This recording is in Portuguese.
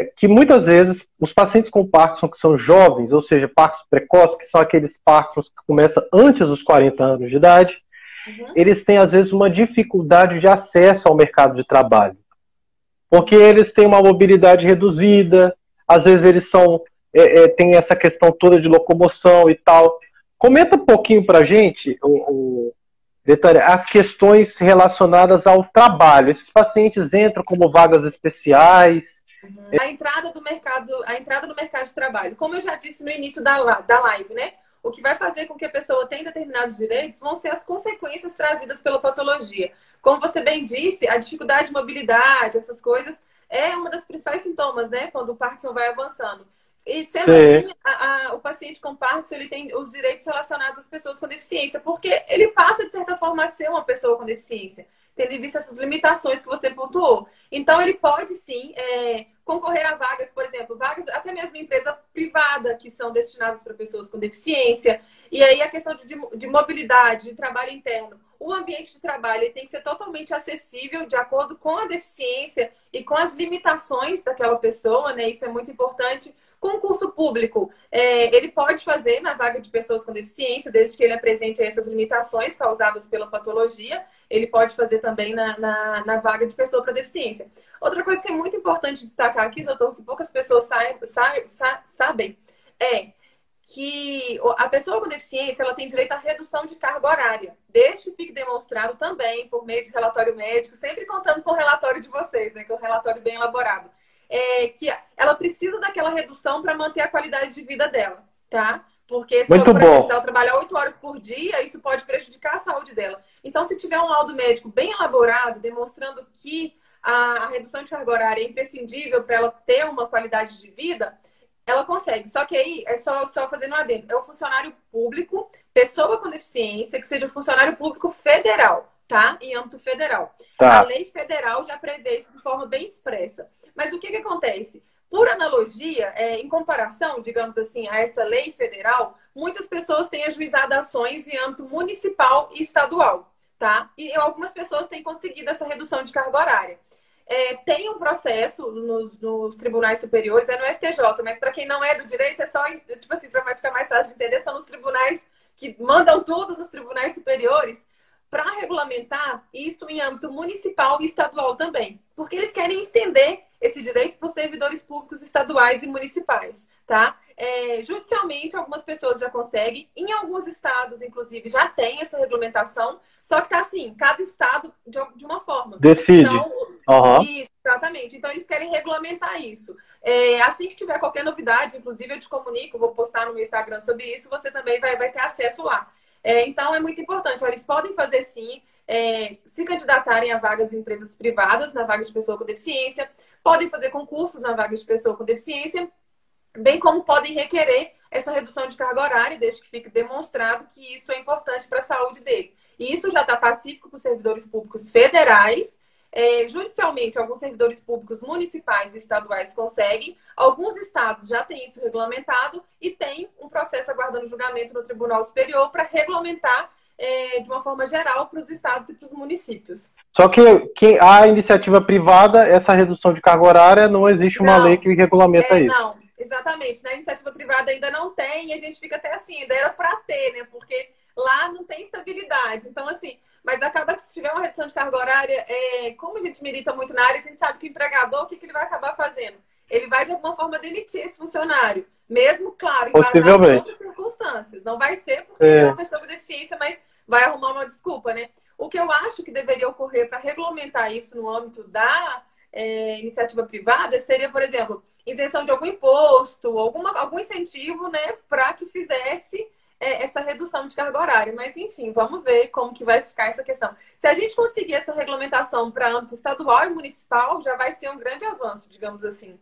é, que muitas vezes os pacientes com Parkinson que são jovens, ou seja, Parkinson precoce, que são aqueles Parkinson que começam antes dos 40 anos de idade, uhum. eles têm às vezes uma dificuldade de acesso ao mercado de trabalho. Porque eles têm uma mobilidade reduzida, às vezes eles são é, é, têm essa questão toda de locomoção e tal. Comenta um pouquinho para a gente, o, o as questões relacionadas ao trabalho. Esses pacientes entram como vagas especiais? A entrada do mercado, a entrada no mercado de trabalho. Como eu já disse no início da, da live, né? O que vai fazer com que a pessoa tenha determinados direitos vão ser as consequências trazidas pela patologia. Como você bem disse, a dificuldade de mobilidade, essas coisas, é uma das principais sintomas, né? Quando o Parkinson vai avançando. E sendo Sim. assim, a, a, o paciente com Parkinson ele tem os direitos relacionados às pessoas com deficiência, porque ele passa, de certa forma, a ser uma pessoa com deficiência, tendo em vista essas limitações que você pontuou. Então, ele pode sim é, concorrer a vagas, por exemplo, vagas até mesmo em empresa privada, que são destinadas para pessoas com deficiência. E aí a questão de, de mobilidade, de trabalho interno. O ambiente de trabalho tem que ser totalmente acessível de acordo com a deficiência e com as limitações daquela pessoa, né? Isso é muito importante Concurso público, é, ele pode fazer na vaga de pessoas com deficiência, desde que ele apresente essas limitações causadas pela patologia. Ele pode fazer também na, na, na vaga de pessoa para deficiência. Outra coisa que é muito importante destacar aqui, doutor, que poucas pessoas sabem, é que a pessoa com deficiência ela tem direito à redução de carga horária, desde que fique demonstrado também por meio de relatório médico, sempre contando com o relatório de vocês, né, que é um relatório bem elaborado é, que ela precisa daquela redução para manter a qualidade de vida dela, tá? Porque se, Muito ela, exemplo, se ela trabalhar oito horas por dia, isso pode prejudicar a saúde dela. Então, se tiver um laudo médico bem elaborado, demonstrando que a, redução de carga horária é imprescindível para ela ter uma qualidade de vida, ela consegue. Só que aí é só, só fazendo um adendo. É o funcionário público, pessoa com deficiência, que seja funcionário público federal tá? Em âmbito federal. Tá. A lei federal já prevê isso de forma bem expressa. Mas o que, que acontece? Por analogia, é, em comparação, digamos assim, a essa lei federal, muitas pessoas têm ajuizado ações em âmbito municipal e estadual, tá? E algumas pessoas têm conseguido essa redução de carga horária. É, tem um processo nos, nos, tribunais superiores, é no STJ, mas para quem não é do direito, é só, tipo assim, para ficar mais fácil de entender, são os tribunais que mandam tudo nos tribunais superiores para regulamentar isso em âmbito municipal e estadual também, porque eles querem estender esse direito para os servidores públicos estaduais e municipais, tá? É, judicialmente, algumas pessoas já conseguem, em alguns estados, inclusive, já tem essa regulamentação, só que tá assim, cada estado de, de uma forma. Decide. Então, uhum. Isso, exatamente. Então, eles querem regulamentar isso. É, assim que tiver qualquer novidade, inclusive eu te comunico, vou postar no meu Instagram sobre isso, você também vai, vai ter acesso lá. É, então, é muito importante. Eles podem fazer sim, é, se candidatarem a vagas em empresas privadas, na vaga de pessoa com deficiência, podem fazer concursos na vaga de pessoa com deficiência, bem como podem requerer essa redução de carga horária, desde que fique demonstrado que isso é importante para a saúde dele. E isso já está pacífico para os servidores públicos federais é, judicialmente, alguns servidores públicos municipais e estaduais conseguem, alguns estados já têm isso regulamentado e tem um processo aguardando julgamento no Tribunal Superior para regulamentar é, de uma forma geral para os estados e para os municípios. Só que, que a iniciativa privada, essa redução de carga horária, não existe uma não, lei que regulamenta é, isso. Não, exatamente. Na iniciativa privada ainda não tem e a gente fica até assim, ainda era para ter, né? Porque lá não tem estabilidade. Então, assim, mas acaba que se tiver uma redução de carga horária, é, como a gente milita muito na área, a gente sabe que o empregador, o que, que ele vai acabar fazendo? Ele vai, de alguma forma, demitir esse funcionário. Mesmo, claro, em outras circunstâncias. Não vai ser porque é. é uma pessoa com deficiência, mas vai arrumar uma desculpa, né? O que eu acho que deveria ocorrer para regulamentar isso no âmbito da é, iniciativa privada seria, por exemplo, isenção de algum imposto, alguma, algum incentivo, né, para que fizesse é, essa redução de carga horária. Mas, enfim, vamos ver como que vai ficar essa questão. Se a gente conseguir essa regulamentação para âmbito estadual e municipal, já vai ser um grande avanço, digamos assim.